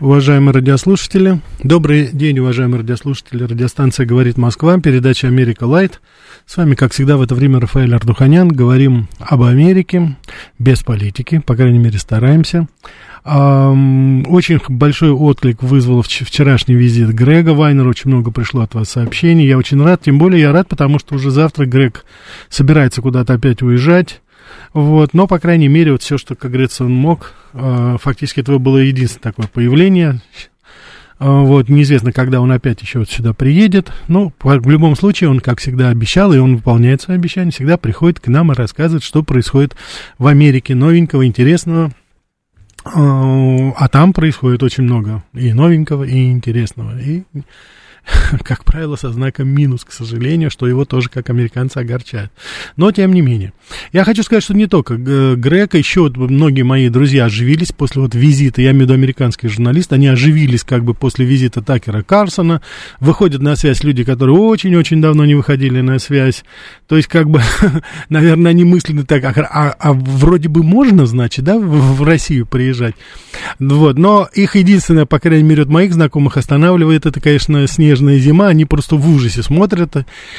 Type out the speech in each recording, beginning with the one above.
Уважаемые радиослушатели, добрый день, уважаемые радиослушатели. Радиостанция «Говорит Москва», передача «Америка Лайт». С вами, как всегда, в это время Рафаэль Ардуханян. Говорим об Америке, без политики, по крайней мере, стараемся. Очень большой отклик вызвал вчерашний визит Грега Вайнера. Очень много пришло от вас сообщений. Я очень рад. Тем более я рад, потому что уже завтра Грег собирается куда-то опять уезжать. Вот, но, по крайней мере, вот все, что, как говорится, он мог, а, фактически это было единственное такое появление. А, вот, неизвестно, когда он опять еще вот сюда приедет. Но в любом случае он, как всегда, обещал, и он выполняет свои обещания, всегда приходит к нам и рассказывает, что происходит в Америке новенького, интересного. А, а там происходит очень много и новенького, и интересного. И как правило, со знаком минус, к сожалению, что его тоже, как американцы, огорчает. Но, тем не менее. Я хочу сказать, что не только Грека, еще вот многие мои друзья оживились после вот визита, я имею в виду американские журналисты, они оживились как бы после визита Такера Карсона, выходят на связь люди, которые очень-очень давно не выходили на связь, то есть, как бы, наверное, они мысленно так, а, а, а вроде бы можно, значит, да, в, в Россию приезжать, вот, но их единственное, по крайней мере, от моих знакомых останавливает, это, конечно, снежный снежная зима, они просто в ужасе смотрят.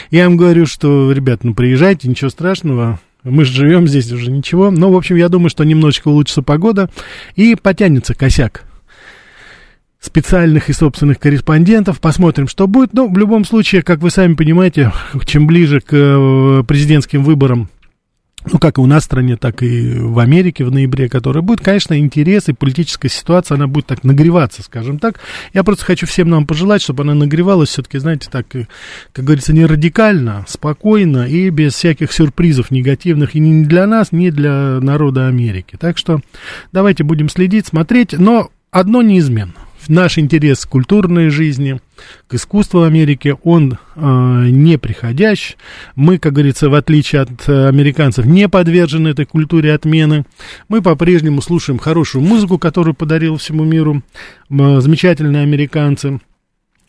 Я им говорю, что, ребят, ну приезжайте, ничего страшного, мы же живем здесь уже ничего. Но, в общем, я думаю, что немножечко улучшится погода и потянется косяк специальных и собственных корреспондентов. Посмотрим, что будет. Но в любом случае, как вы сами понимаете, чем ближе к э, президентским выборам ну, как и у нас в стране, так и в Америке в ноябре, которая будет, конечно, интерес и политическая ситуация, она будет так нагреваться, скажем так. Я просто хочу всем нам пожелать, чтобы она нагревалась все-таки, знаете, так, как говорится, не радикально, спокойно и без всяких сюрпризов негативных и ни для нас, ни для народа Америки. Так что давайте будем следить, смотреть, но одно неизменно наш интерес к культурной жизни, к искусству Америки, он э, не. Мы, как говорится, в отличие от э, американцев, не подвержены этой культуре отмены. Мы по-прежнему слушаем хорошую музыку, которую подарил всему миру э, замечательные американцы.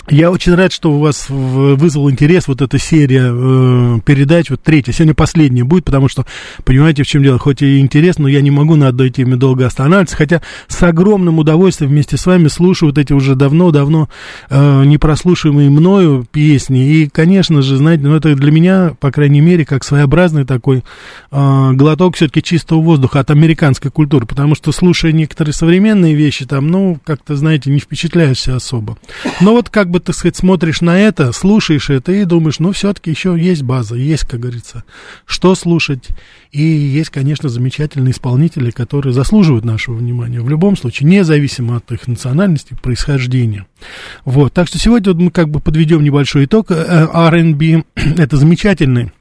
Я очень рад, что у вас вызвал интерес вот эта серия э, передач, вот третья, сегодня последняя будет, потому что, понимаете, в чем дело, хоть и интересно, но я не могу на одной теме долго останавливаться, хотя с огромным удовольствием вместе с вами слушаю вот эти уже давно-давно э, непрослушиваемые мною песни, и, конечно же, знаете, ну, это для меня, по крайней мере, как своеобразный такой э, глоток все-таки чистого воздуха от американской культуры, потому что, слушая некоторые современные вещи, там, ну, как-то, знаете, не впечатляешься особо. Но вот как бы, так сказать, смотришь на это, слушаешь это и думаешь, ну, все-таки еще есть база, есть, как говорится, что слушать. И есть, конечно, замечательные исполнители, которые заслуживают нашего внимания. В любом случае, независимо от их национальности, происхождения. Вот, так что сегодня вот мы как бы подведем небольшой итог. Э, R&B – это замечательный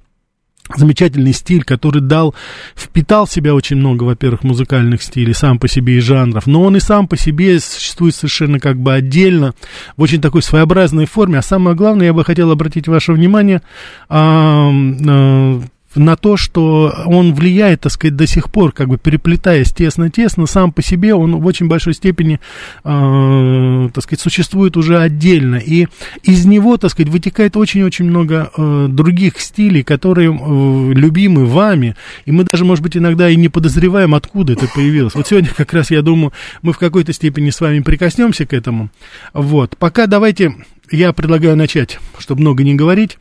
замечательный стиль, который дал, впитал в себя очень много, во-первых, музыкальных стилей, сам по себе и жанров, но он и сам по себе существует совершенно как бы отдельно, в очень такой своеобразной форме, а самое главное, я бы хотел обратить ваше внимание, а, а, на то, что он влияет, так сказать, до сих пор, как бы переплетаясь тесно-тесно, сам по себе он в очень большой степени, э, так сказать, существует уже отдельно. И из него, так сказать, вытекает очень-очень много э, других стилей, которые э, любимы вами. И мы даже, может быть, иногда и не подозреваем, откуда это появилось. Вот сегодня как раз, я думаю, мы в какой-то степени с вами прикоснемся к этому. Вот. Пока давайте, я предлагаю начать, чтобы много не говорить.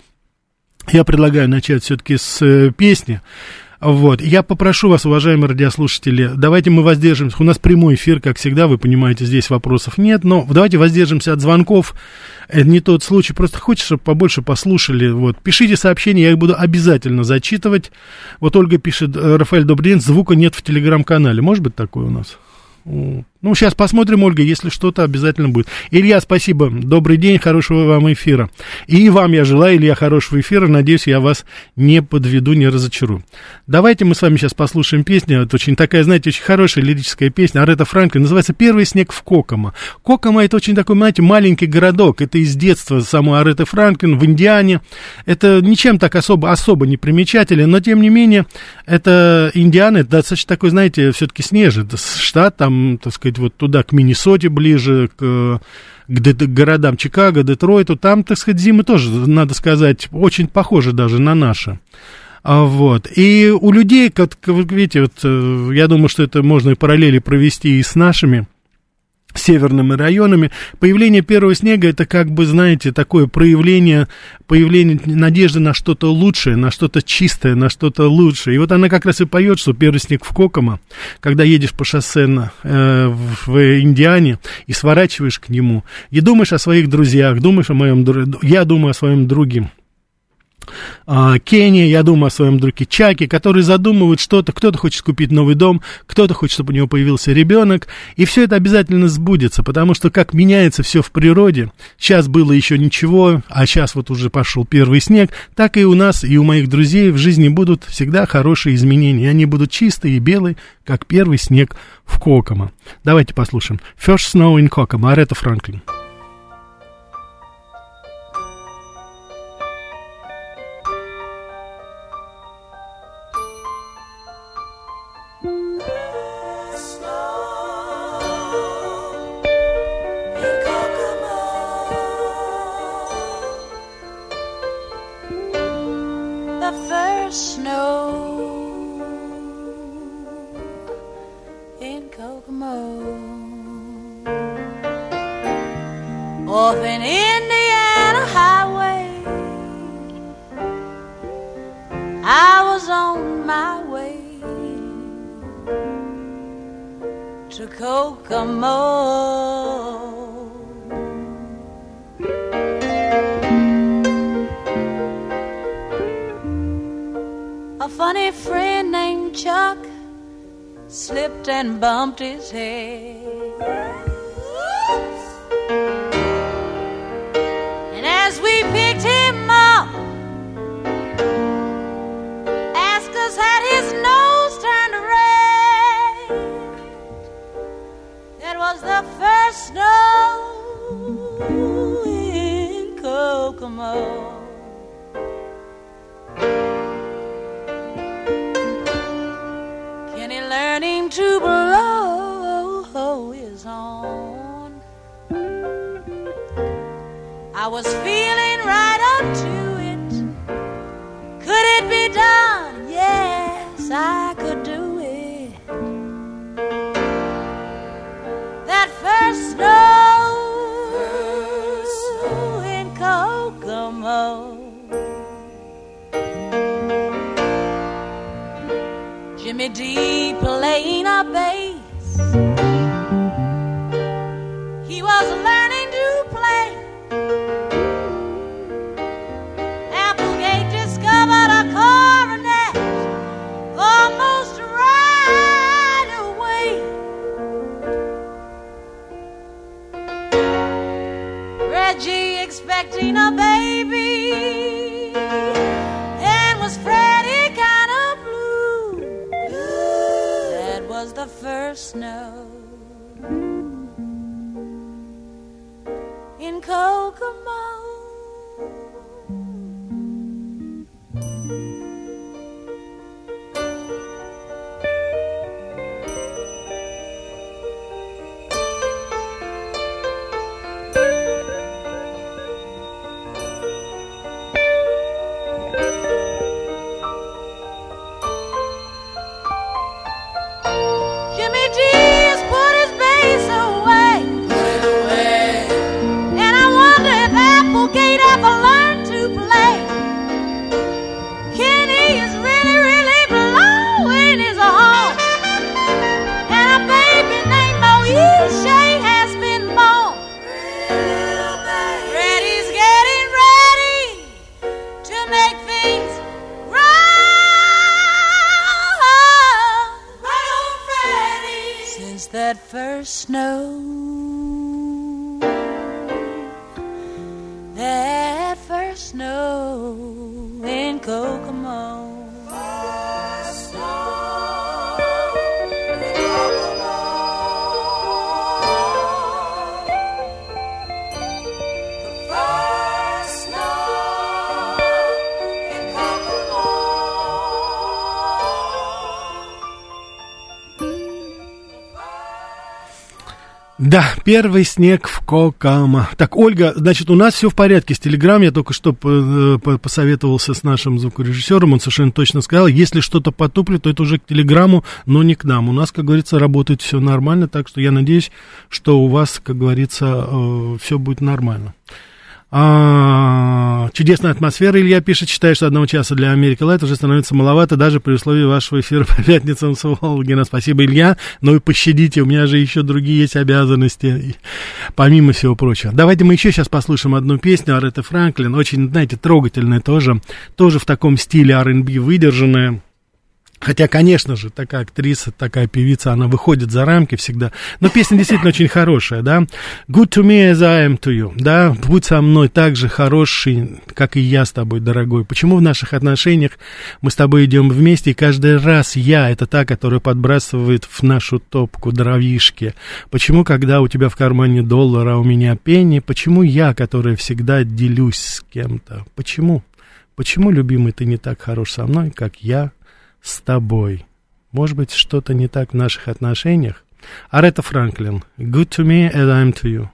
Я предлагаю начать все-таки с э, песни. Вот. Я попрошу вас, уважаемые радиослушатели, давайте мы воздержимся. У нас прямой эфир, как всегда, вы понимаете, здесь вопросов нет, но давайте воздержимся от звонков. Это не тот случай, просто хочется, чтобы побольше послушали. Вот. Пишите сообщения, я их буду обязательно зачитывать. Вот Ольга пишет, «Э, Рафаэль, добрый день, звука нет в телеграм-канале. Может быть такое у нас? Ну, сейчас посмотрим, Ольга, если что-то обязательно будет. Илья, спасибо. Добрый день, хорошего вам эфира. И вам я желаю, Илья, хорошего эфира. Надеюсь, я вас не подведу, не разочарую. Давайте мы с вами сейчас послушаем песню. Это очень такая, знаете, очень хорошая лирическая песня. Арета Франклин. Называется «Первый снег в Кокома». Кокома это очень такой, знаете, маленький городок. Это из детства самой Ареты Франклин в Индиане. Это ничем так особо, особо не примечателен, но тем не менее, это Индиана, это достаточно такой, знаете, все-таки снежный штат, там, так сказать, сказать, вот туда, к Миннесоте ближе, к, к, городам Чикаго, Детройту, там, так сказать, зимы тоже, надо сказать, очень похожи даже на наши. А, вот. И у людей, как, как видите, вот, э, я думаю, что это можно и параллели провести и с нашими северными районами. Появление первого снега это как бы, знаете, такое проявление, появление надежды на что-то лучшее, на что-то чистое, на что-то лучшее. И вот она как раз и поет, что первый снег в Кокома, когда едешь по шоссе на, э, в, в Индиане и сворачиваешь к нему, и думаешь о своих друзьях, думаешь о моем, я думаю о своем друге, а, Кения, я думаю о своем друге Чаке, который задумывает что-то, кто-то хочет купить новый дом, кто-то хочет, чтобы у него появился ребенок, и все это обязательно сбудется, потому что как меняется все в природе, сейчас было еще ничего, а сейчас вот уже пошел первый снег, так и у нас, и у моих друзей в жизни будут всегда хорошие изменения, они будут чистые и белые, как первый снег в Кокома. Давайте послушаем. First Snow in Kokomo, Арета Франклин. that on my way to Kokomo. A funny friend named Chuck slipped and bumped his head. Да, первый снег в Кокама. Так, Ольга, значит, у нас все в порядке с Телеграм. Я только что э, посоветовался с нашим звукорежиссером. Он совершенно точно сказал, если что-то потуплет, то это уже к Телеграму, но не к нам. У нас, как говорится, работает все нормально, так что я надеюсь, что у вас, как говорится, э, все будет нормально. А, чудесная атмосфера, Илья пишет, считаю, что одного часа для Америки Лайт уже становится маловато, даже при условии вашего эфира по пятницам с Волгина. Спасибо, Илья. Но и пощадите, у меня же еще другие есть обязанности, помимо всего прочего. Давайте мы еще сейчас послушаем одну песню Аретты Франклин, очень, знаете, трогательная тоже, тоже в таком стиле R&B выдержанная. Хотя, конечно же, такая актриса, такая певица, она выходит за рамки всегда. Но песня действительно очень хорошая, да. Good to me as I am to you, да. Будь со мной так же хороший, как и я с тобой, дорогой. Почему в наших отношениях мы с тобой идем вместе, и каждый раз я, это та, которая подбрасывает в нашу топку дровишки? Почему, когда у тебя в кармане доллар, а у меня пенни, почему я, которая всегда делюсь с кем-то? Почему? Почему, любимый, ты не так хорош со мной, как я с тобой. Может быть, что-то не так в наших отношениях? Арета Франклин. Good to me as I'm to you.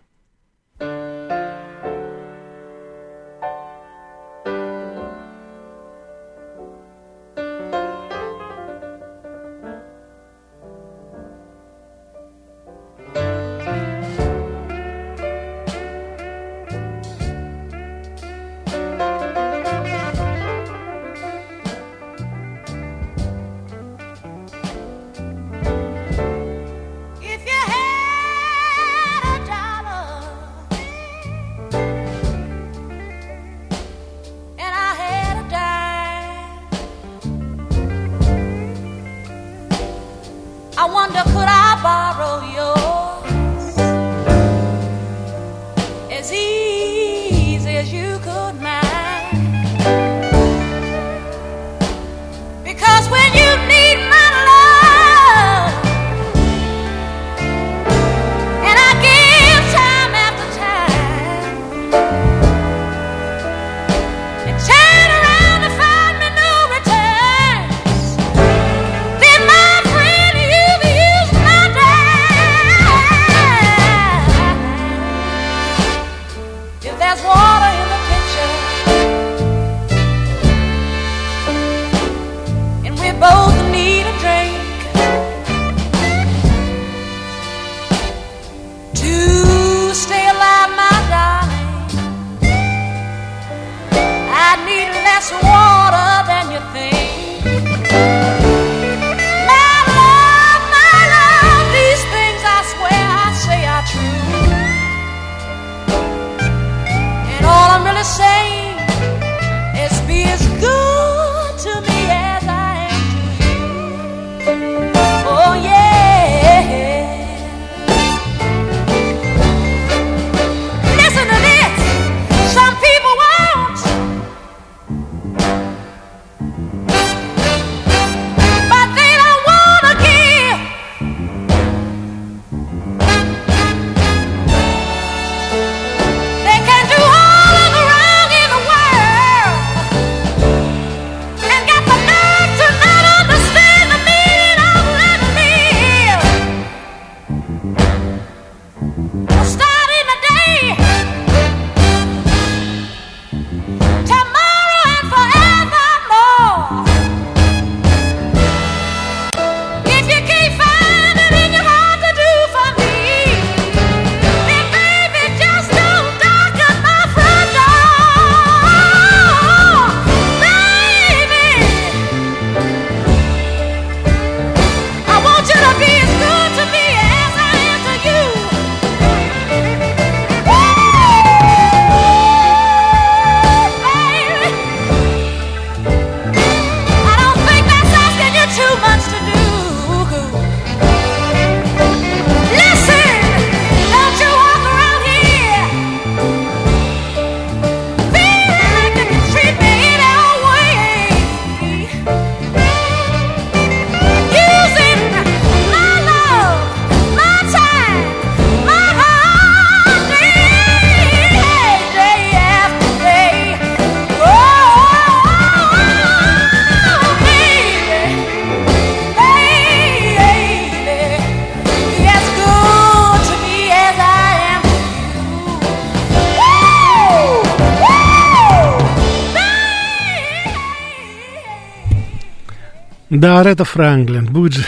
Да, Ретта Франклин, будь, же,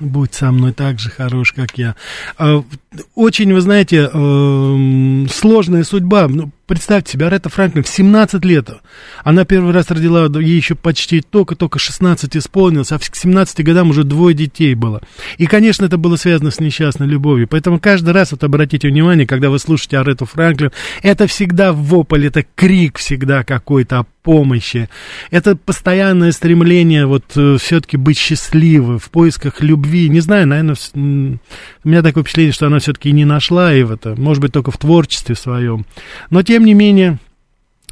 будь со мной так же хорош, как я. А, очень, вы знаете, эм, сложная судьба. Представьте себе, Ретта Франклин в 17 лет. Она первый раз родила, ей еще почти только-только 16 исполнилось, а к 17 годам уже двое детей было. И, конечно, это было связано с несчастной любовью. Поэтому каждый раз, вот обратите внимание, когда вы слушаете о Ретту Франклин, это всегда вопль, это крик всегда какой-то о помощи. Это постоянное стремление вот э, все-таки быть счастливой, в поисках любви. Не знаю, наверное, у меня такое впечатление, что она все-таки не нашла это, может быть, только в творчестве своем. Но, тем не менее,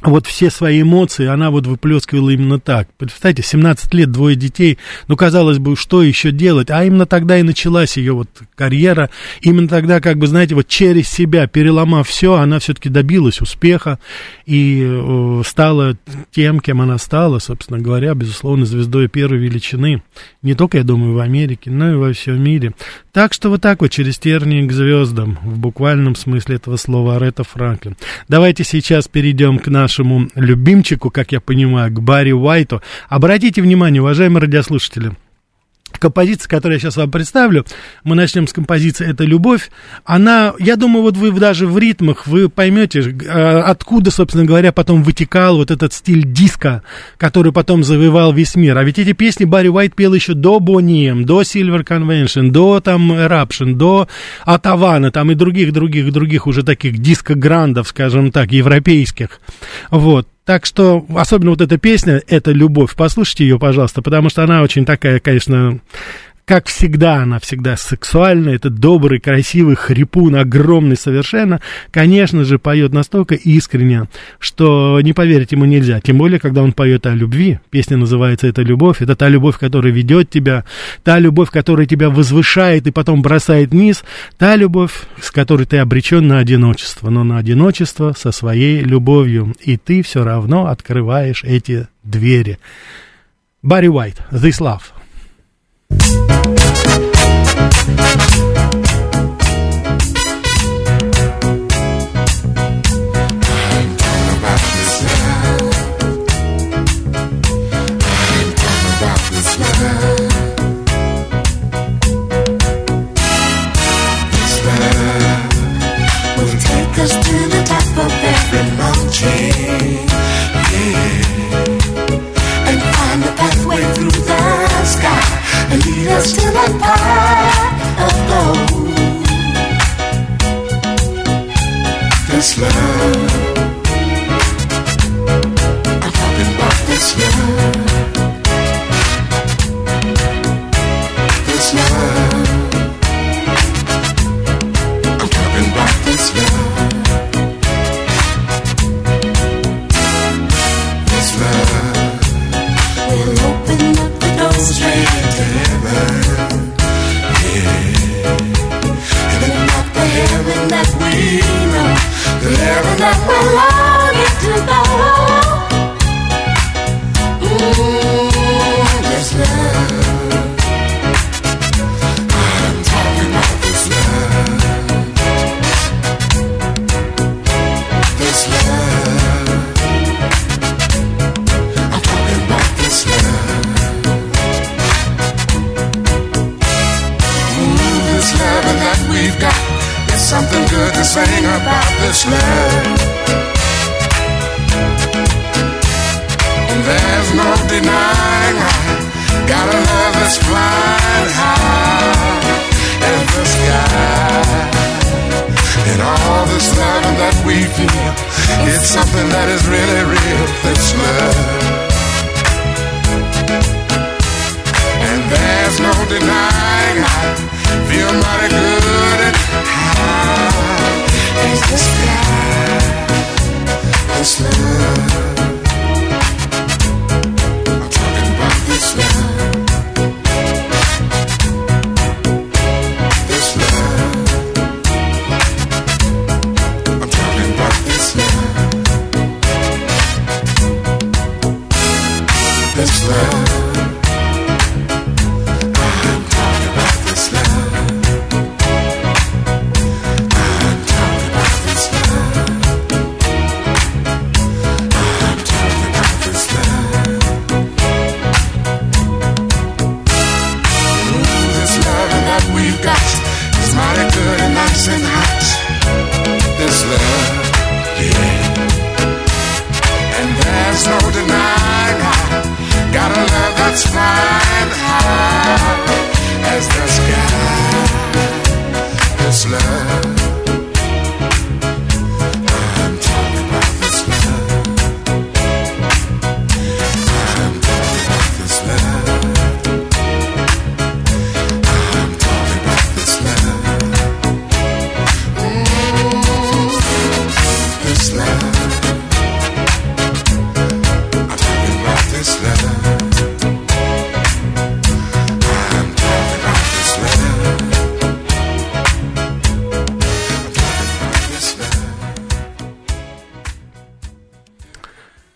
вот все свои эмоции она вот выплескивала именно так. Представьте, 17 лет, двое детей, ну, казалось бы, что еще делать? А именно тогда и началась ее вот карьера. Именно тогда, как бы, знаете, вот через себя, переломав все, она все-таки добилась успеха и э, стала тем, кем она стала, собственно говоря, безусловно, звездой первой величины. Не только, я думаю, в Америке, но и во всем мире. Так что вот так вот, через тернии к звездам, в буквальном смысле этого слова, Аретта Франклин. Давайте сейчас перейдем к нашему нашему любимчику, как я понимаю, к Барри Уайту. Обратите внимание, уважаемые радиослушатели, композиция, которую я сейчас вам представлю, мы начнем с композиции «Это любовь», она, я думаю, вот вы даже в ритмах, вы поймете, э, откуда, собственно говоря, потом вытекал вот этот стиль диска, который потом завоевал весь мир. А ведь эти песни Барри Уайт пел еще до Bonnie M, до Silver Convention, до там Eruption, до Атавана, там и других-других-других уже таких диско-грандов, скажем так, европейских. Вот. Так что, особенно вот эта песня, это любовь. Послушайте ее, пожалуйста, потому что она очень такая, конечно, как всегда, она всегда сексуальная, это добрый, красивый хрипун, огромный совершенно, конечно же, поет настолько искренне, что не поверить ему нельзя. Тем более, когда он поет о любви. Песня называется «Это любовь». Это та любовь, которая ведет тебя, та любовь, которая тебя возвышает и потом бросает вниз, та любовь, с которой ты обречен на одиночество, но на одиночество со своей любовью. И ты все равно открываешь эти двери. Барри Уайт, This Love. Música smile.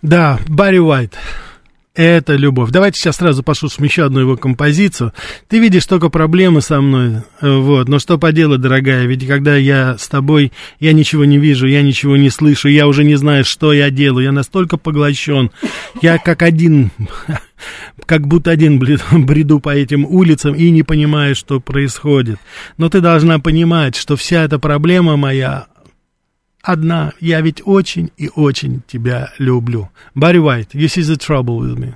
Да, Барри Уайт. Это любовь. Давайте сейчас сразу послушаем еще одну его композицию. Ты видишь только проблемы со мной, вот. Но что поделать, дорогая, ведь когда я с тобой, я ничего не вижу, я ничего не слышу, я уже не знаю, что я делаю. Я настолько поглощен. Я как один, как будто один бреду по этим улицам и не понимаю, что происходит. Но ты должна понимать, что вся эта проблема моя, одна. Я ведь очень и очень тебя люблю. Барри Уайт, you see the trouble with me.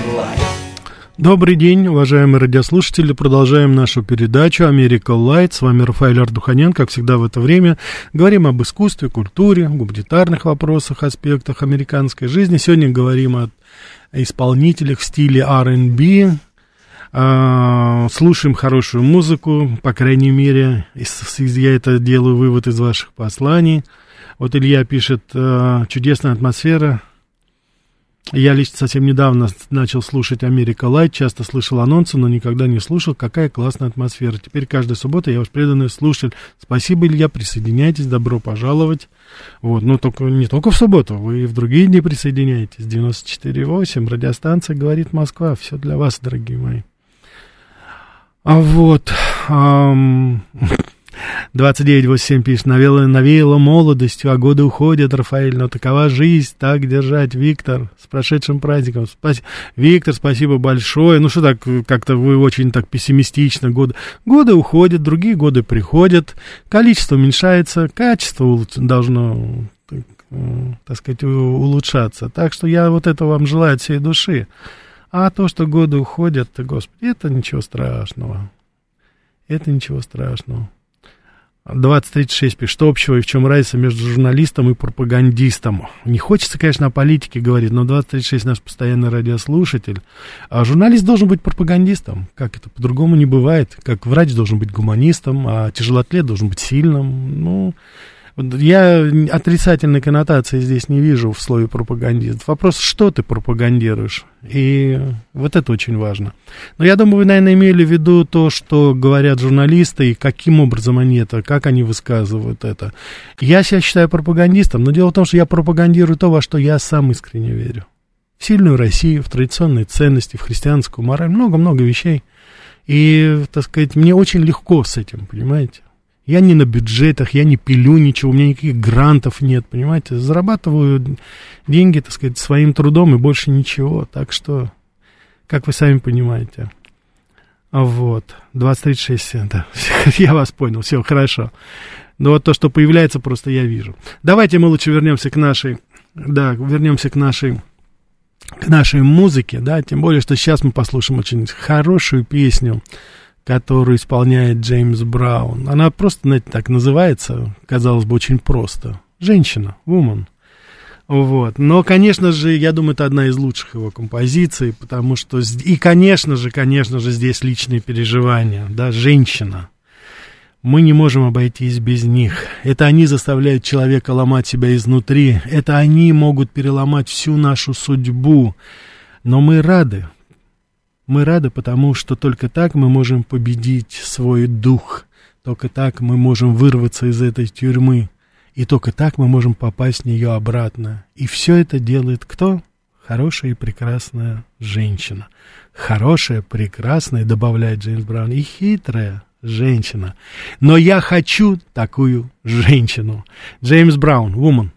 Добрый день, уважаемые радиослушатели. Продолжаем нашу передачу «Америка Light». С вами Рафаэль Ардуханян, как всегда в это время. Говорим об искусстве, культуре, гуманитарных вопросах, аспектах американской жизни. Сегодня говорим о исполнителях в стиле R&B. А, слушаем хорошую музыку, по крайней мере, я это делаю вывод из ваших посланий. Вот Илья пишет, а, чудесная атмосфера, я лично совсем недавно начал слушать Америка Лайт, часто слышал анонсы, но никогда не слушал, какая классная атмосфера. Теперь каждая суббота я ваш преданный слушатель. Спасибо, Илья, присоединяйтесь, добро пожаловать. Вот, но только, не только в субботу, вы и в другие дни присоединяйтесь. 94.8, радиостанция «Говорит Москва». Все для вас, дорогие мои. А вот... Ам... 2987 пишет, навеяло, навеяло молодостью, а годы уходят, Рафаэль, но такова жизнь, так держать, Виктор, с прошедшим праздником. Спас... Виктор, спасибо большое. Ну что так, как-то вы очень так пессимистично, годы, годы уходят, другие годы приходят, количество уменьшается, качество должно, так, э, сказать, улучшаться. Так что я вот это вам желаю от всей души. А то, что годы уходят, господи, это ничего страшного. Это ничего страшного. 2036 пишет, что общего и в чем разница между журналистом и пропагандистом. Не хочется, конечно, о политике говорить, но 2036 наш постоянный радиослушатель. А журналист должен быть пропагандистом. Как это по-другому не бывает. Как врач должен быть гуманистом, а тяжелоатлет должен быть сильным. Ну, Я отрицательной коннотации здесь не вижу в слове пропагандист. Вопрос, что ты пропагандируешь? И вот это очень важно. Но я думаю, вы, наверное, имели в виду то, что говорят журналисты, и каким образом они это, как они высказывают это. Я себя считаю пропагандистом, но дело в том, что я пропагандирую то, во что я сам искренне верю. В сильную Россию, в традиционные ценности, в христианскую мораль, много-много вещей. И, так сказать, мне очень легко с этим, понимаете? Я не на бюджетах, я не пилю ничего, у меня никаких грантов нет, понимаете? Зарабатываю деньги, так сказать, своим трудом и больше ничего. Так что, как вы сами понимаете. Вот, 2036, да, я вас понял, все, хорошо. Но вот то, что появляется, просто я вижу. Давайте мы лучше вернемся к нашей, да, вернемся к нашей, к нашей музыке, да, тем более, что сейчас мы послушаем очень хорошую песню которую исполняет Джеймс Браун. Она просто, знаете, так называется, казалось бы, очень просто. Женщина, woman. Вот. Но, конечно же, я думаю, это одна из лучших его композиций, потому что... И, конечно же, конечно же, здесь личные переживания, да, женщина. Мы не можем обойтись без них. Это они заставляют человека ломать себя изнутри. Это они могут переломать всю нашу судьбу. Но мы рады, мы рады, потому что только так мы можем победить свой дух, только так мы можем вырваться из этой тюрьмы, и только так мы можем попасть в нее обратно. И все это делает кто? Хорошая и прекрасная женщина. Хорошая, прекрасная, добавляет Джеймс Браун, и хитрая женщина. Но я хочу такую женщину. Джеймс Браун, woman.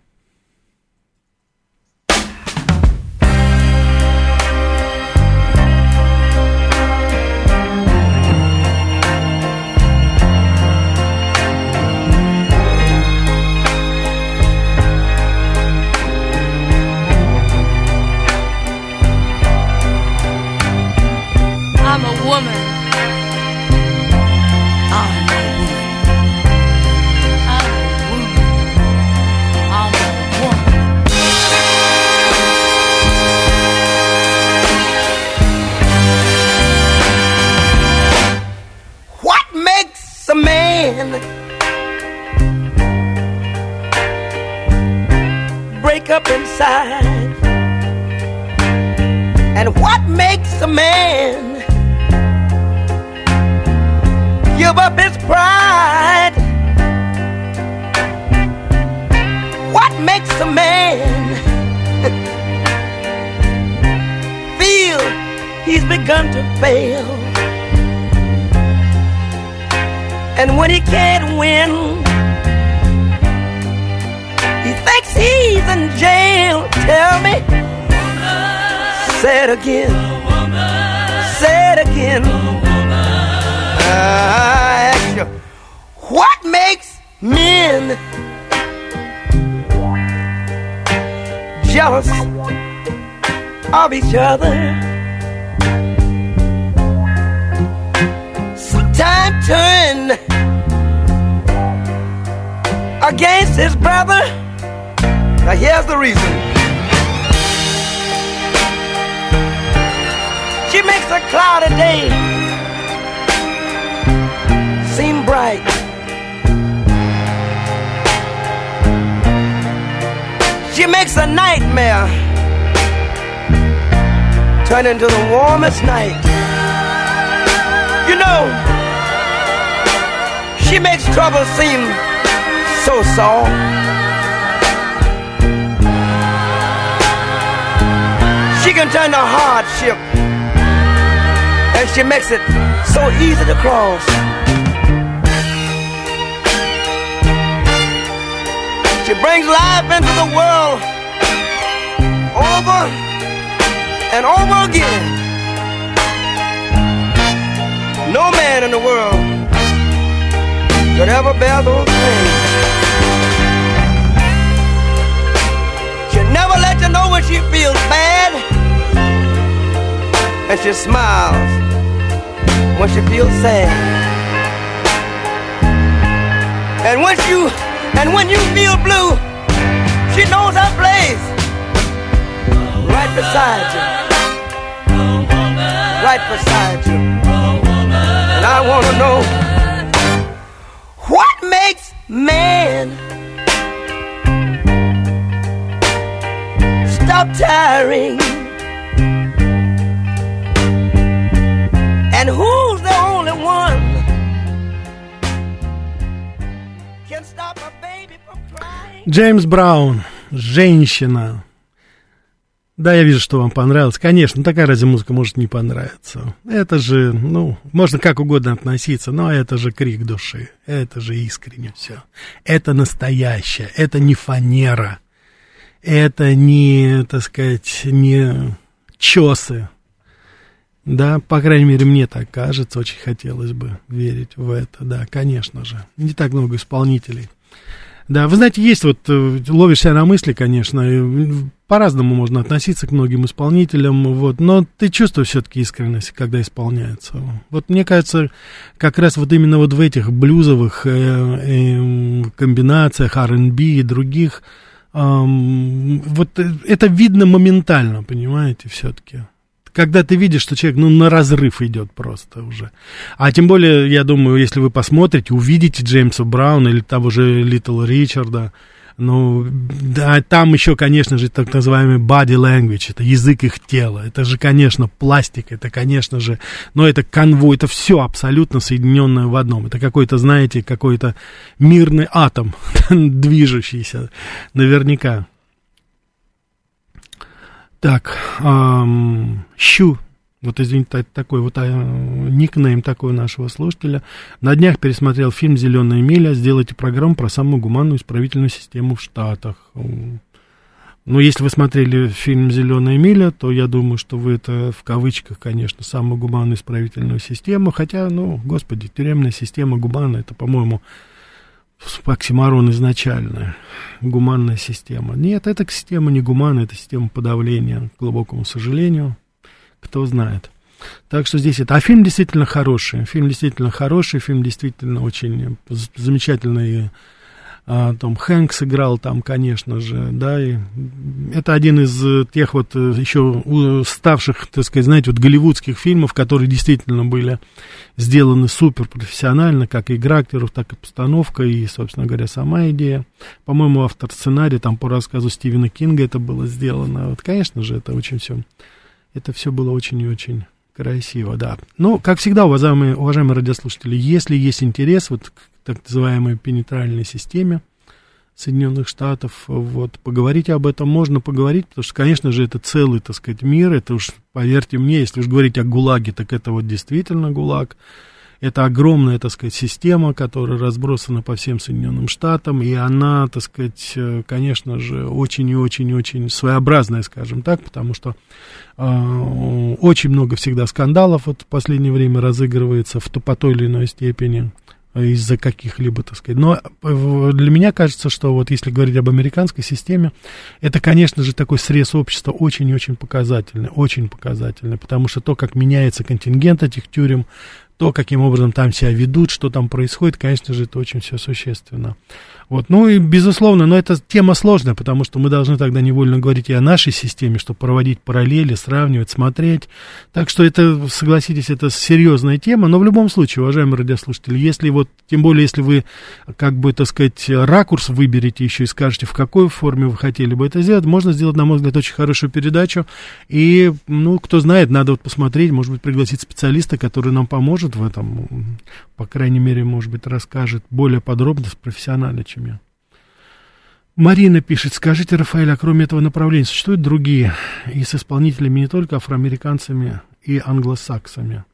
When he thinks he's in jail. Tell me, say it again, say it again. I ask you, what makes men jealous of each other? Sometimes turn against his brother. Now here's the reason. She makes a cloudy day seem bright. She makes a nightmare turn into the warmest night. You know, she makes trouble seem so soft. She can turn the hardship and she makes it so easy to cross. She brings life into the world over and over again. No man in the world could ever bear those she feels bad, and she smiles when she feels sad. And when you and when you feel blue, she knows her place right beside you. Right beside you. And I want to know what makes man stop tiring? And who's the only one? Джеймс Браун, женщина. Да, я вижу, что вам понравилось. Конечно, такая разве музыка может не понравиться. Это же, ну, можно как угодно относиться, но это же крик души. Это же искренне все. Это настоящее. Это не фанера. Это не, так сказать, не чесы. Да, по крайней мере, мне так кажется. Очень хотелось бы верить в это. Да, конечно же. Не так много исполнителей. Да, вы знаете, есть вот, э, ловишь себя на мысли, конечно, по-разному можно относиться к многим исполнителям, вот, но ты чувствуешь все-таки искренность, когда исполняется. Вот мне кажется, как раз вот именно вот в этих блюзовых э, э, комбинациях R&B и других, э, вот это видно моментально, понимаете, все-таки когда ты видишь, что человек, ну, на разрыв идет просто уже. А тем более, я думаю, если вы посмотрите, увидите Джеймса Брауна или того же Литл Ричарда, ну, да, там еще, конечно же, так называемый body language, это язык их тела, это же, конечно, пластик, это, конечно же, но это конвой, это все абсолютно соединенное в одном. Это какой-то, знаете, какой-то мирный атом, движущийся, наверняка. Так, эм, Щу, вот извините, такой вот а, никнейм такой нашего слушателя. На днях пересмотрел фильм «Зеленая миля». Сделайте программу про самую гуманную исправительную систему в Штатах. Ну, если вы смотрели фильм «Зеленая миля», то я думаю, что вы это в кавычках, конечно, самую гуманную исправительную систему. Хотя, ну, господи, тюремная система гуманная, это, по-моему, оксиморон изначально, гуманная система. Нет, эта система не гуманная, это система подавления, к глубокому сожалению, кто знает. Так что здесь это. А фильм действительно хороший. Фильм действительно хороший, фильм действительно очень замечательный а, Том Хэнкс играл там, конечно же, да, и это один из э, тех вот э, еще ставших, так сказать, знаете, вот голливудских фильмов, которые действительно были сделаны супер профессионально, как игра актеров, так и постановка, и, собственно говоря, сама идея. По-моему, автор сценария, там по рассказу Стивена Кинга это было сделано. Вот, конечно же, это очень все, это все было очень и очень красиво, да. Ну, как всегда, уважаемые, уважаемые радиослушатели, если есть интерес вот к так называемой пенетральной системе Соединенных Штатов. Вот, поговорить об этом можно поговорить, потому что, конечно же, это целый, так сказать, мир. Это уж, поверьте мне, если уж говорить о ГУЛАГе, так это вот действительно ГУЛАГ. Это огромная, так сказать, система, которая разбросана по всем Соединенным Штатам, и она, так сказать, э, конечно же, очень и очень и очень своеобразная, скажем так, потому что э, очень много всегда скандалов вот в последнее время разыгрывается в, по той или иной степени из-за каких-либо, так сказать. Но э, для меня кажется, что вот если говорить об американской системе, это, конечно же, такой срез общества очень и очень показательный, очень показательный, потому что то, как меняется контингент этих тюрем, то, каким образом там себя ведут, что там происходит, конечно же, это очень все существенно. Вот, ну и безусловно, но эта тема сложная, потому что мы должны тогда невольно говорить и о нашей системе, чтобы проводить параллели, сравнивать, смотреть. Так что это, согласитесь, это серьезная тема, но в любом случае, уважаемые радиослушатели, если вот, тем более, если вы, как бы, так сказать, ракурс выберете еще и скажете, в какой форме вы хотели бы это сделать, можно сделать, на мой взгляд, очень хорошую передачу. И, ну, кто знает, надо вот посмотреть, может быть, пригласить специалиста, который нам поможет в этом, по крайней мере, может быть, расскажет более подробно, профессионально, чем я. Марина пишет, скажите, Рафаэль, а кроме этого направления существуют другие и с исполнителями не только афроамериканцами и англосаксами?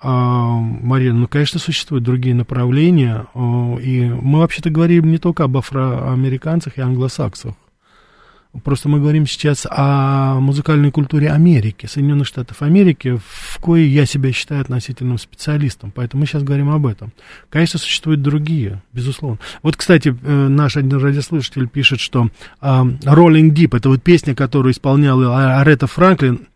А, Марина, ну, конечно, существуют другие направления, и мы вообще-то говорим не только об афроамериканцах и англосаксах. Просто мы говорим сейчас о музыкальной культуре Америки, Соединенных Штатов Америки, в кое я себя считаю относительным специалистом. Поэтому мы сейчас говорим об этом. Конечно, существуют другие, безусловно. Вот, кстати, э, наш один радиослушатель пишет, что uh, Rolling Deep, это вот песня, которую исполняла Арета Франклин,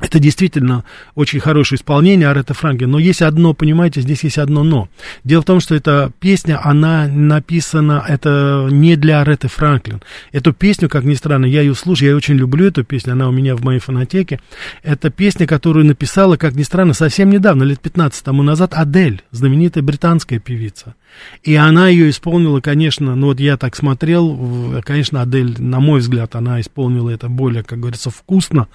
Это действительно очень хорошее исполнение Арета Франклин. Но есть одно, понимаете, здесь есть одно но. Дело в том, что эта песня, она написана, это не для Ареты Франклин. Эту песню, как ни странно, я ее слушаю, я очень люблю эту песню, она у меня в моей фонотеке. Это песня, которую написала, как ни странно, совсем недавно, лет 15 тому назад, Адель, знаменитая британская певица. И она ее исполнила, конечно, ну вот я так смотрел, конечно, Адель, на мой взгляд, она исполнила это более, как говорится, вкусно.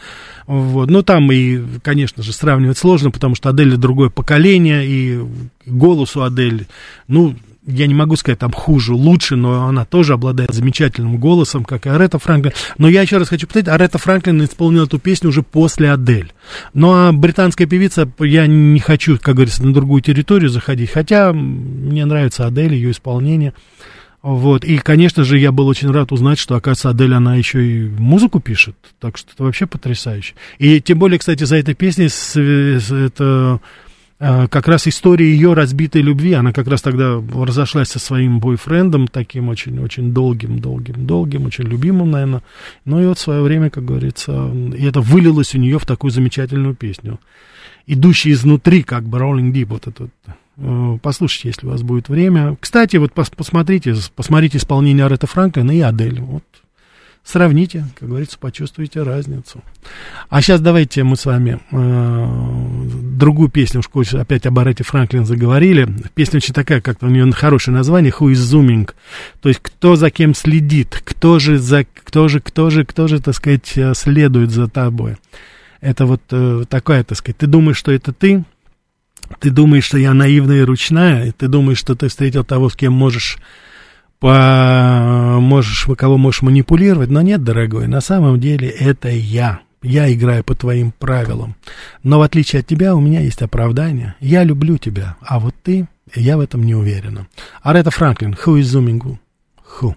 Вот. Но там и, конечно же, сравнивать сложно, потому что Адель другое поколение, и голос у Адель, ну, я не могу сказать там хуже, лучше, но она тоже обладает замечательным голосом, как и Арета Франклин. Но я еще раз хочу повторить, Арета Франклин исполнила эту песню уже после Адель. Ну а британская певица, я не хочу, как говорится, на другую территорию заходить, хотя мне нравится Адель, ее исполнение. Вот, и, конечно же, я был очень рад узнать, что, оказывается, Адель, она еще и музыку пишет, так что это вообще потрясающе. И тем более, кстати, за этой песней, это как раз история ее разбитой любви, она как раз тогда разошлась со своим бойфрендом, таким очень-очень долгим-долгим-долгим, очень любимым, наверное. Ну и вот в свое время, как говорится, и это вылилось у нее в такую замечательную песню. Идущий изнутри, как бы Rolling Deep, вот этот э, Послушайте, если у вас будет время. Кстати, вот посмотрите, посмотрите исполнение Арета Франклина и Адель. Вот Сравните, как говорится, почувствуйте разницу. А сейчас давайте мы с вами э, другую песню, уж опять об Арете Франклин заговорили. Песня очень такая, как у нее хорошее название, Who is Zooming. То есть, кто за кем следит, кто же, за, кто же, кто же, кто же, так сказать, э, следует за тобой. Это вот э, такая, так сказать, ты думаешь, что это ты, ты думаешь, что я наивная и ручная, ты думаешь, что ты встретил того, с кем можешь по... можешь, кого можешь манипулировать, но нет, дорогой, на самом деле это я. Я играю по твоим правилам. Но в отличие от тебя у меня есть оправдание. Я люблю тебя, а вот ты, я в этом не уверена. Арета Франклин, who is zooming? Who?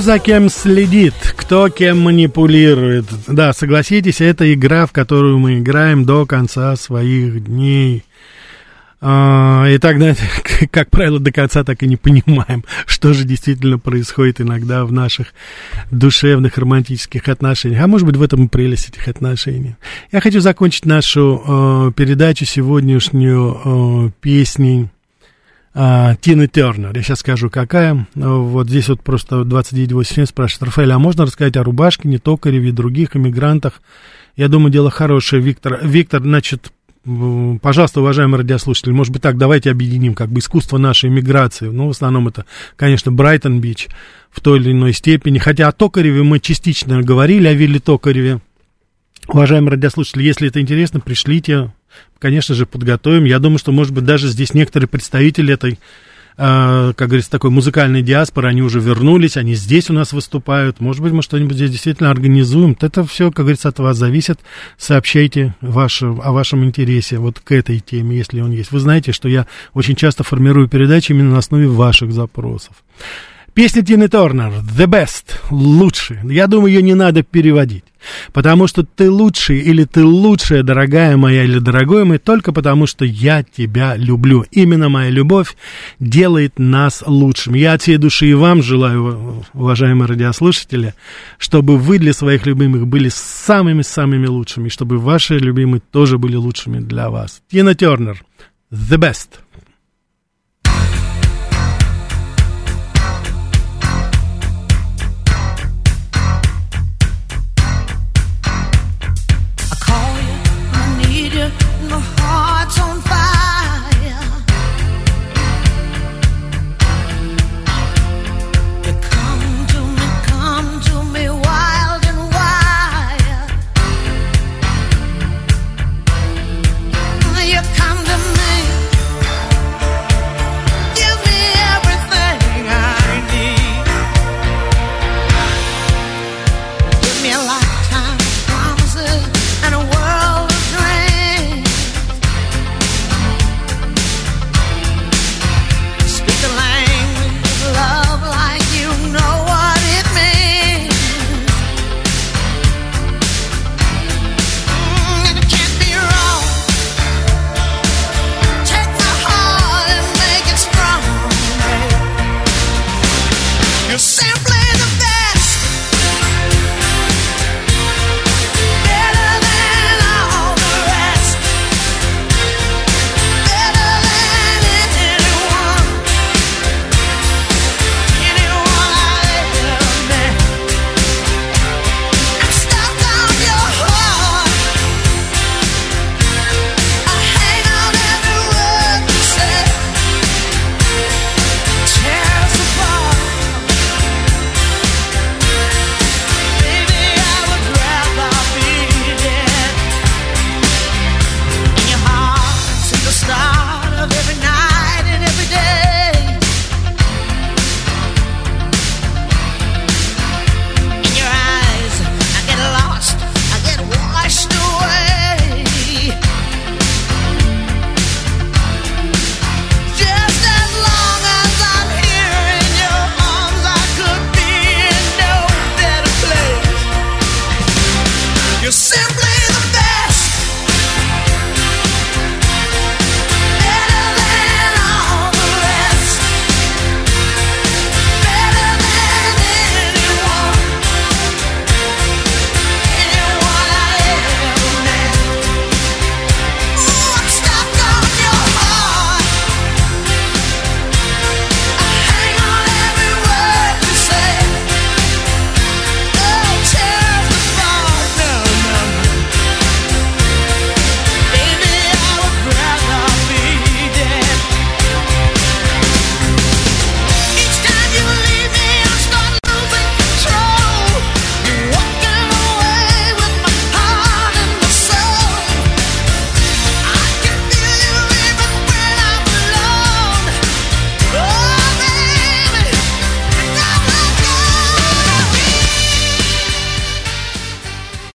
За кем следит, кто кем манипулирует? Да, согласитесь, это игра, в которую мы играем до конца своих дней. А, и тогда, как правило, до конца так и не понимаем, что же действительно происходит иногда в наших душевных романтических отношениях. А может быть, в этом и прелесть этих отношений. Я хочу закончить нашу э, передачу сегодняшнюю э, песней э, Тины Тернер. Я сейчас скажу, какая. Вот здесь вот просто 2987 спрашивает. Рафаэль, а можно рассказать о Рубашкине, Токареве и других иммигрантах? Я думаю, дело хорошее, Виктор. Виктор, значит, пожалуйста, уважаемые радиослушатели, может быть так, давайте объединим как бы искусство нашей миграции. Ну, в основном это, конечно, Брайтон-Бич в той или иной степени. Хотя о Токареве мы частично говорили, о Вилле Токареве. Уважаемые радиослушатели, если это интересно, пришлите, конечно же, подготовим. Я думаю, что, может быть, даже здесь некоторые представители этой а, как говорится, такой музыкальной диаспоры, они уже вернулись, они здесь у нас выступают. Может быть, мы что-нибудь здесь действительно организуем. Это все, как говорится, от вас зависит. Сообщайте ваше, о вашем интересе вот к этой теме, если он есть. Вы знаете, что я очень часто формирую передачи именно на основе ваших запросов. Песня Тины Торнер «The Best» — лучший. Я думаю, ее не надо переводить. Потому что ты лучший или ты лучшая, дорогая моя или дорогой мой, только потому что я тебя люблю. Именно моя любовь делает нас лучшими. Я от всей души и вам желаю, уважаемые радиослушатели, чтобы вы для своих любимых были самыми-самыми лучшими, чтобы ваши любимые тоже были лучшими для вас. Тина Тернер, The Best.